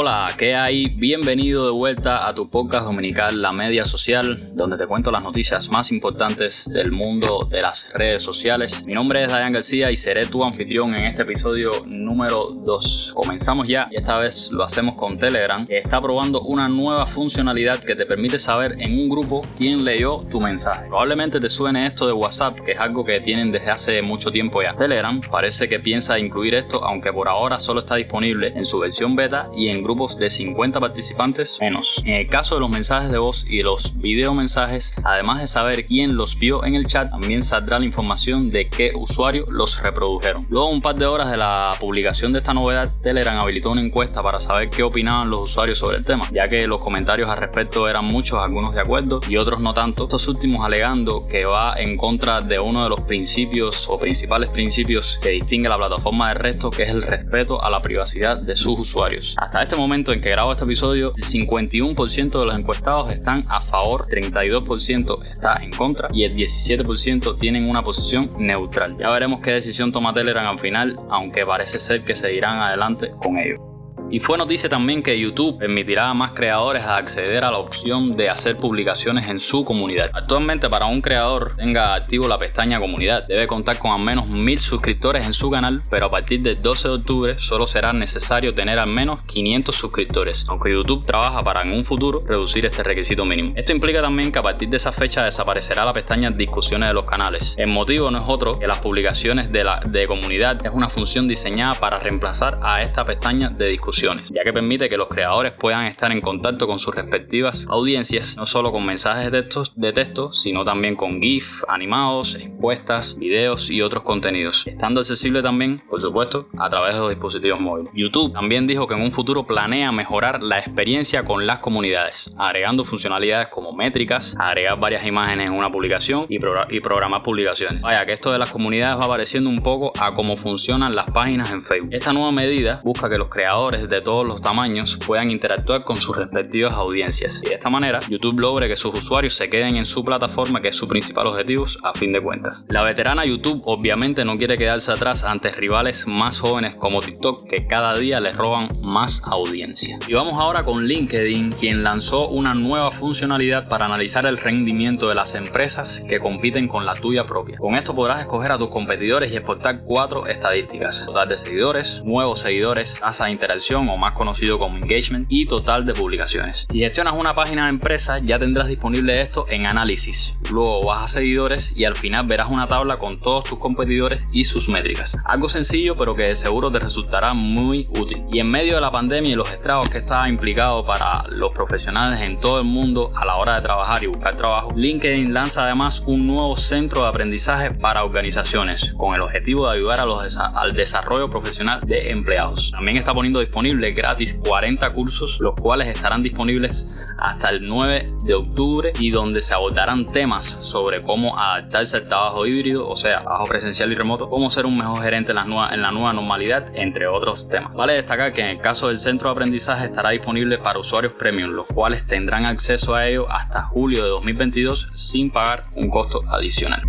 Hola, ¿qué hay? Bienvenido de vuelta a tu podcast dominical La Media Social, donde te cuento las noticias más importantes del mundo de las redes sociales. Mi nombre es Dayan García y seré tu anfitrión en este episodio número 2. Comenzamos ya y esta vez lo hacemos con Telegram, que está probando una nueva funcionalidad que te permite saber en un grupo quién leyó tu mensaje. Probablemente te suene esto de WhatsApp, que es algo que tienen desde hace mucho tiempo ya. Telegram parece que piensa incluir esto, aunque por ahora solo está disponible en su versión beta y en grupos de 50 participantes menos. En el caso de los mensajes de voz y los video mensajes, además de saber quién los vio en el chat, también saldrá la información de qué usuario los reprodujeron. Luego, un par de horas de la publicación de esta novedad, Telegram habilitó una encuesta para saber qué opinaban los usuarios sobre el tema, ya que los comentarios al respecto eran muchos, algunos de acuerdo y otros no tanto. Estos últimos alegando que va en contra de uno de los principios o principales principios que distingue la plataforma del resto, que es el respeto a la privacidad de sus usuarios. Hasta este momento en que grabo este episodio, el 51% de los encuestados están a favor, 32% está en contra y el 17% tienen una posición neutral. Ya veremos qué decisión toma Telegram al final, aunque parece ser que seguirán adelante con ello. Y fue noticia también que YouTube permitirá a más creadores acceder a la opción de hacer publicaciones en su comunidad. Actualmente para un creador tenga activo la pestaña comunidad debe contar con al menos mil suscriptores en su canal, pero a partir del 12 de octubre solo será necesario tener al menos 500 suscriptores, aunque YouTube trabaja para en un futuro reducir este requisito mínimo. Esto implica también que a partir de esa fecha desaparecerá la pestaña discusiones de los canales. El motivo no es otro que las publicaciones de, la, de comunidad es una función diseñada para reemplazar a esta pestaña de discusión ya que permite que los creadores puedan estar en contacto con sus respectivas audiencias, no solo con mensajes de texto, de texto sino también con GIF, animados, encuestas, videos y otros contenidos, estando accesible también, por supuesto, a través de los dispositivos móviles. YouTube también dijo que en un futuro planea mejorar la experiencia con las comunidades, agregando funcionalidades como métricas, agregar varias imágenes en una publicación y, y programar publicaciones. Vaya, que esto de las comunidades va pareciendo un poco a cómo funcionan las páginas en Facebook. Esta nueva medida busca que los creadores de todos los tamaños puedan interactuar con sus respectivas audiencias y de esta manera YouTube logre que sus usuarios se queden en su plataforma que es su principal objetivo a fin de cuentas. La veterana YouTube obviamente no quiere quedarse atrás ante rivales más jóvenes como TikTok que cada día les roban más audiencia. Y vamos ahora con LinkedIn quien lanzó una nueva funcionalidad para analizar el rendimiento de las empresas que compiten con la tuya propia. Con esto podrás escoger a tus competidores y exportar cuatro estadísticas. Total de seguidores, nuevos seguidores, tasa de interacción o más conocido como engagement y total de publicaciones. Si gestionas una página de empresa ya tendrás disponible esto en análisis. Luego vas a seguidores y al final verás una tabla con todos tus competidores y sus métricas. Algo sencillo pero que de seguro te resultará muy útil. Y en medio de la pandemia y los estragos que está implicado para los profesionales en todo el mundo a la hora de trabajar y buscar trabajo, LinkedIn lanza además un nuevo centro de aprendizaje para organizaciones con el objetivo de ayudar al desarrollo profesional de empleados. También está poniendo disponible gratis 40 cursos, los cuales estarán disponibles hasta el 9 de octubre y donde se abordarán temas sobre cómo adaptarse al trabajo híbrido, o sea, trabajo presencial y remoto, cómo ser un mejor gerente en la nueva, en la nueva normalidad, entre otros temas. Vale destacar que en el caso del centro de aprendizaje estará disponible para usuarios premium, los cuales tendrán acceso a ello hasta julio de 2022 sin pagar un costo adicional.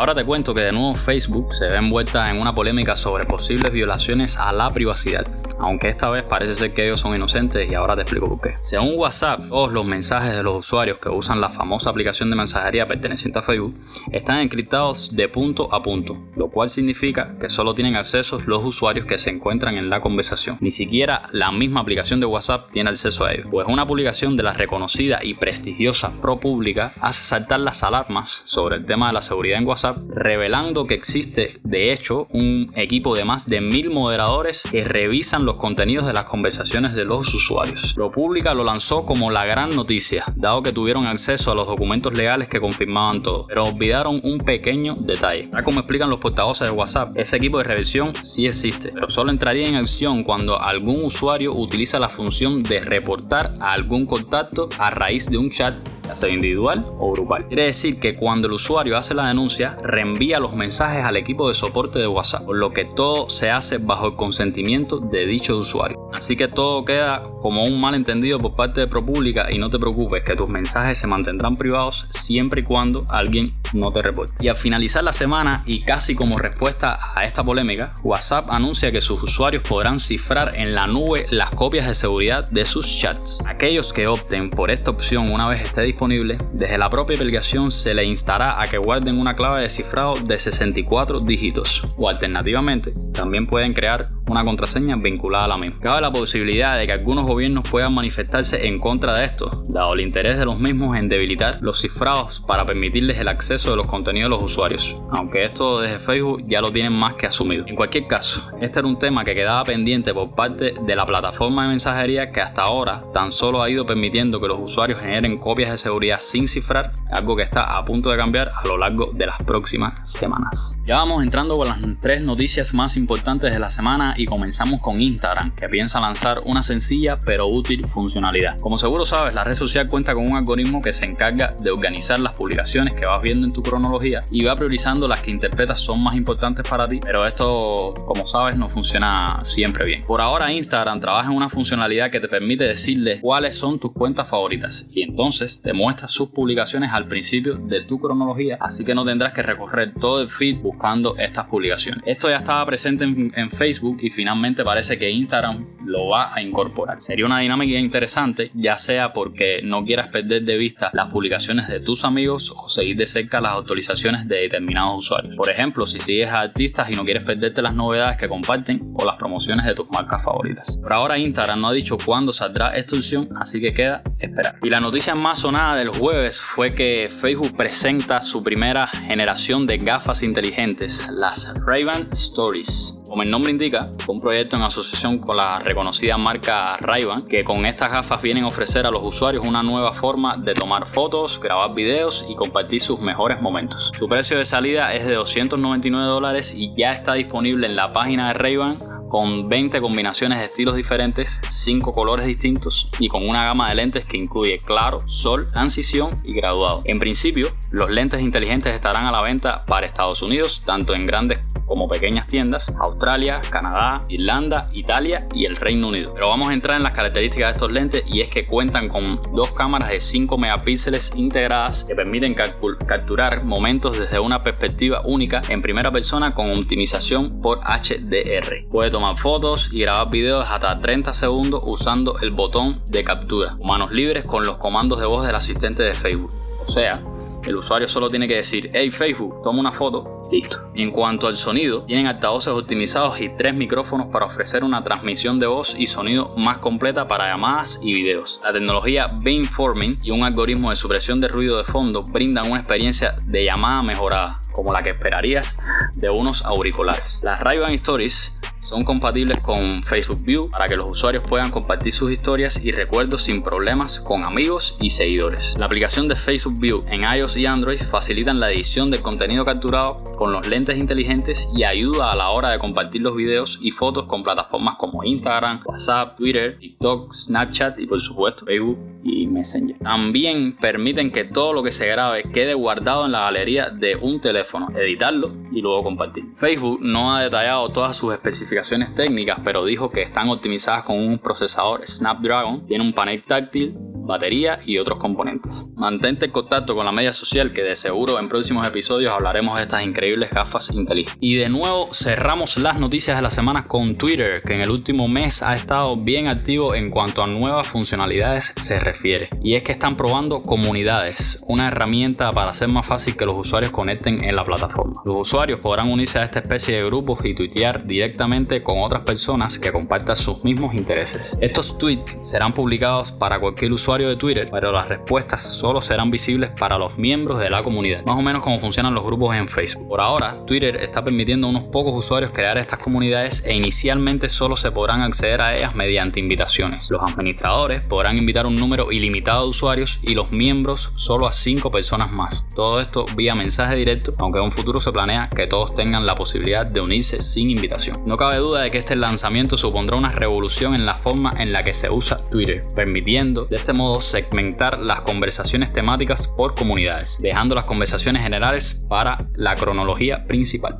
Ahora te cuento que de nuevo Facebook se ve envuelta en una polémica sobre posibles violaciones a la privacidad aunque esta vez parece ser que ellos son inocentes y ahora te explico por qué. Según WhatsApp, todos los mensajes de los usuarios que usan la famosa aplicación de mensajería perteneciente a Facebook están encriptados de punto a punto, lo cual significa que solo tienen acceso los usuarios que se encuentran en la conversación. Ni siquiera la misma aplicación de WhatsApp tiene acceso a ello, pues una publicación de la reconocida y prestigiosa ProPublica hace saltar las alarmas sobre el tema de la seguridad en WhatsApp, revelando que existe de hecho un equipo de más de mil moderadores que revisan los contenidos de las conversaciones de los usuarios. ProPublica lo lanzó como la gran noticia, dado que tuvieron acceso a los documentos legales que confirmaban todo, pero olvidaron un pequeño detalle. Tal como explican los portavoces de WhatsApp, ese equipo de revisión sí existe, pero solo entraría en acción cuando algún usuario utiliza la función de reportar a algún contacto a raíz de un chat sea individual o grupal. Quiere decir que cuando el usuario hace la denuncia, reenvía los mensajes al equipo de soporte de WhatsApp, por lo que todo se hace bajo el consentimiento de dicho usuario. Así que todo queda como un malentendido por parte de ProPublica y no te preocupes que tus mensajes se mantendrán privados siempre y cuando alguien no te reporte. Y al finalizar la semana y casi como respuesta a esta polémica, WhatsApp anuncia que sus usuarios podrán cifrar en la nube las copias de seguridad de sus chats. Aquellos que opten por esta opción una vez esté disponible, desde la propia aplicación se le instará a que guarden una clave de cifrado de 64 dígitos. O alternativamente también pueden crear una contraseña vinculada a la misma. Cabe la posibilidad de que algunos gobiernos puedan manifestarse en contra de esto, dado el interés de los mismos en debilitar los cifrados para permitirles el acceso de los contenidos de los usuarios, aunque esto desde Facebook ya lo tienen más que asumido. En cualquier caso, este era un tema que quedaba pendiente por parte de la plataforma de mensajería que hasta ahora tan solo ha ido permitiendo que los usuarios generen copias de seguridad sin cifrar, algo que está a punto de cambiar a lo largo de las próximas semanas. Ya vamos entrando con las tres noticias más importantes de la semana y comenzamos con Instagram, que piensa lanzar una sencilla pero útil funcionalidad. Como seguro sabes, la red social cuenta con un algoritmo que se encarga de organizar las publicaciones que vas viendo en tu cronología y va priorizando las que interpretas son más importantes para ti, pero esto, como sabes, no funciona siempre bien. Por ahora Instagram trabaja en una funcionalidad que te permite decirle cuáles son tus cuentas favoritas y entonces te muestra sus publicaciones al principio de tu cronología, así que no tendrás que recorrer todo el feed buscando estas publicaciones. Esto ya estaba presente en, en Facebook y finalmente parece que Instagram lo va a incorporar. Sería una dinámica interesante, ya sea porque no quieras perder de vista las publicaciones de tus amigos o seguir de cerca las actualizaciones de determinados usuarios. Por ejemplo, si sigues a artistas y no quieres perderte las novedades que comparten o las promociones de tus marcas favoritas. Por ahora Instagram no ha dicho cuándo saldrá esta opción, así que queda esperar. Y la noticia más sonada del jueves fue que Facebook presenta su primera generación de gafas inteligentes, las Ray-Ban Stories. Como el nombre indica, un proyecto en asociación con la reconocida marca Ray-Ban, que con estas gafas vienen a ofrecer a los usuarios una nueva forma de tomar fotos, grabar videos y compartir sus mejores momentos. Su precio de salida es de 299 dólares y ya está disponible en la página de Ray-Ban con 20 combinaciones de estilos diferentes, 5 colores distintos y con una gama de lentes que incluye claro, sol, transición y graduado. En principio, los lentes inteligentes estarán a la venta para Estados Unidos, tanto en grandes como pequeñas tiendas, Australia, Canadá, Irlanda, Italia y el Reino Unido. Pero vamos a entrar en las características de estos lentes y es que cuentan con dos cámaras de 5 megapíxeles integradas que permiten capturar momentos desde una perspectiva única en primera persona con optimización por HDR. Tomar fotos y grabar videos hasta 30 segundos usando el botón de captura. Manos libres con los comandos de voz del asistente de Facebook. O sea, el usuario solo tiene que decir, hey Facebook, toma una foto, listo. En cuanto al sonido, tienen altavoces optimizados y tres micrófonos para ofrecer una transmisión de voz y sonido más completa para llamadas y videos. La tecnología Beamforming y un algoritmo de supresión de ruido de fondo brindan una experiencia de llamada mejorada, como la que esperarías de unos auriculares. Las Ray-Ban Stories son compatibles con Facebook View para que los usuarios puedan compartir sus historias y recuerdos sin problemas con amigos y seguidores. La aplicación de Facebook View en iOS y Android facilitan la edición del contenido capturado con los lentes inteligentes y ayuda a la hora de compartir los videos y fotos con plataformas como Instagram, WhatsApp, Twitter, TikTok, Snapchat y por supuesto Facebook y Messenger. También permiten que todo lo que se grabe quede guardado en la galería de un teléfono, editarlo y luego compartir. Facebook no ha detallado todas sus especificaciones técnicas, pero dijo que están optimizadas con un procesador Snapdragon, tiene un panel táctil batería y otros componentes. Mantente en contacto con la media social que de seguro en próximos episodios hablaremos de estas increíbles gafas inteligentes. Y de nuevo cerramos las noticias de la semana con Twitter, que en el último mes ha estado bien activo en cuanto a nuevas funcionalidades se refiere. Y es que están probando comunidades, una herramienta para hacer más fácil que los usuarios conecten en la plataforma. Los usuarios podrán unirse a esta especie de grupos y tuitear directamente con otras personas que compartan sus mismos intereses. Estos tweets serán publicados para cualquier usuario de Twitter, pero las respuestas solo serán visibles para los miembros de la comunidad. Más o menos como funcionan los grupos en Facebook. Por ahora, Twitter está permitiendo a unos pocos usuarios crear estas comunidades e inicialmente solo se podrán acceder a ellas mediante invitaciones. Los administradores podrán invitar un número ilimitado de usuarios y los miembros solo a 5 personas más. Todo esto vía mensaje directo, aunque en un futuro se planea que todos tengan la posibilidad de unirse sin invitación. No cabe duda de que este lanzamiento supondrá una revolución en la forma en la que se usa Twitter, permitiendo de este modo modo segmentar las conversaciones temáticas por comunidades, dejando las conversaciones generales para la cronología principal.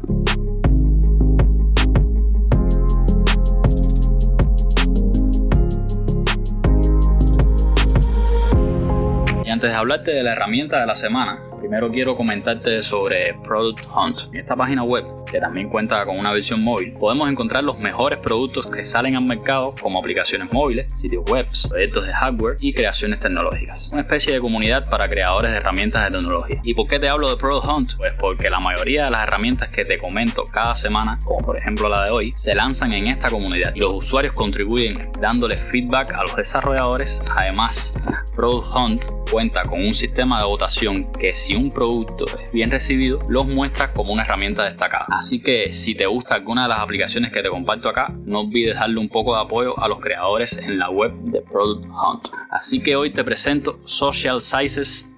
Y antes de hablarte de la herramienta de la semana, primero quiero comentarte sobre Product Hunt. En esta página web, que también cuenta con una versión móvil, podemos encontrar los mejores productos que salen al mercado como aplicaciones móviles, sitios web, proyectos de hardware y creaciones tecnológicas. Una especie de comunidad para creadores de herramientas de tecnología. ¿Y por qué te hablo de Product Hunt? Pues porque la mayoría de las herramientas que te comento cada semana, como por ejemplo la de hoy, se lanzan en esta comunidad y los usuarios contribuyen dándoles feedback a los desarrolladores. Además, Product Hunt cuenta con un sistema de votación que si un producto es bien recibido, los muestra como una herramienta destacada. Así que si te gusta alguna de las aplicaciones que te comparto acá, no olvides darle un poco de apoyo a los creadores en la web de Product Hunt. Así que hoy te presento Social Sizes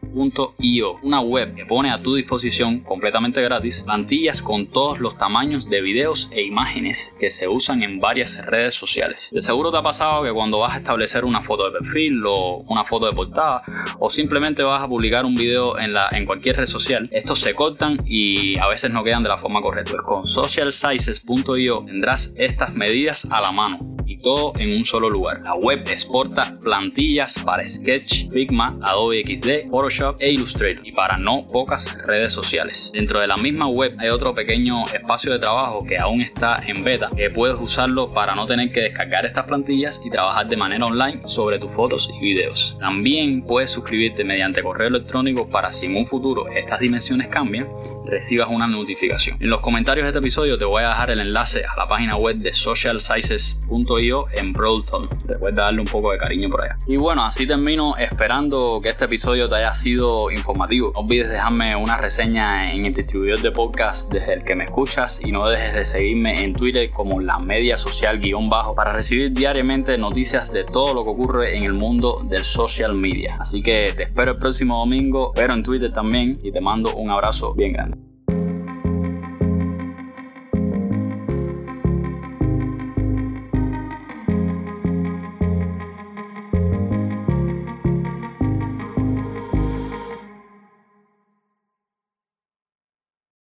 una web que pone a tu disposición completamente gratis plantillas con todos los tamaños de videos e imágenes que se usan en varias redes sociales. De seguro te ha pasado que cuando vas a establecer una foto de perfil o una foto de portada o simplemente vas a publicar un video en, la, en cualquier red social, estos se cortan y a veces no quedan de la forma correcta. Pues con socialsizes.io tendrás estas medidas a la mano todo en un solo lugar. La web exporta plantillas para Sketch, Figma, Adobe XD, Photoshop e Illustrator y para no pocas redes sociales. Dentro de la misma web hay otro pequeño espacio de trabajo que aún está en beta que puedes usarlo para no tener que descargar estas plantillas y trabajar de manera online sobre tus fotos y videos. También puedes suscribirte mediante correo electrónico para si en un futuro estas dimensiones cambian, recibas una notificación. En los comentarios de este episodio te voy a dejar el enlace a la página web de socialsizes.io en Broadton. Recuerda darle un poco de cariño por allá. Y bueno, así termino esperando que este episodio te haya sido informativo. No olvides dejarme una reseña en el distribuidor de podcast desde el que me escuchas y no dejes de seguirme en Twitter como la media social guion bajo para recibir diariamente noticias de todo lo que ocurre en el mundo del social media. Así que te espero el próximo domingo, pero en Twitter también y te mando un abrazo bien grande.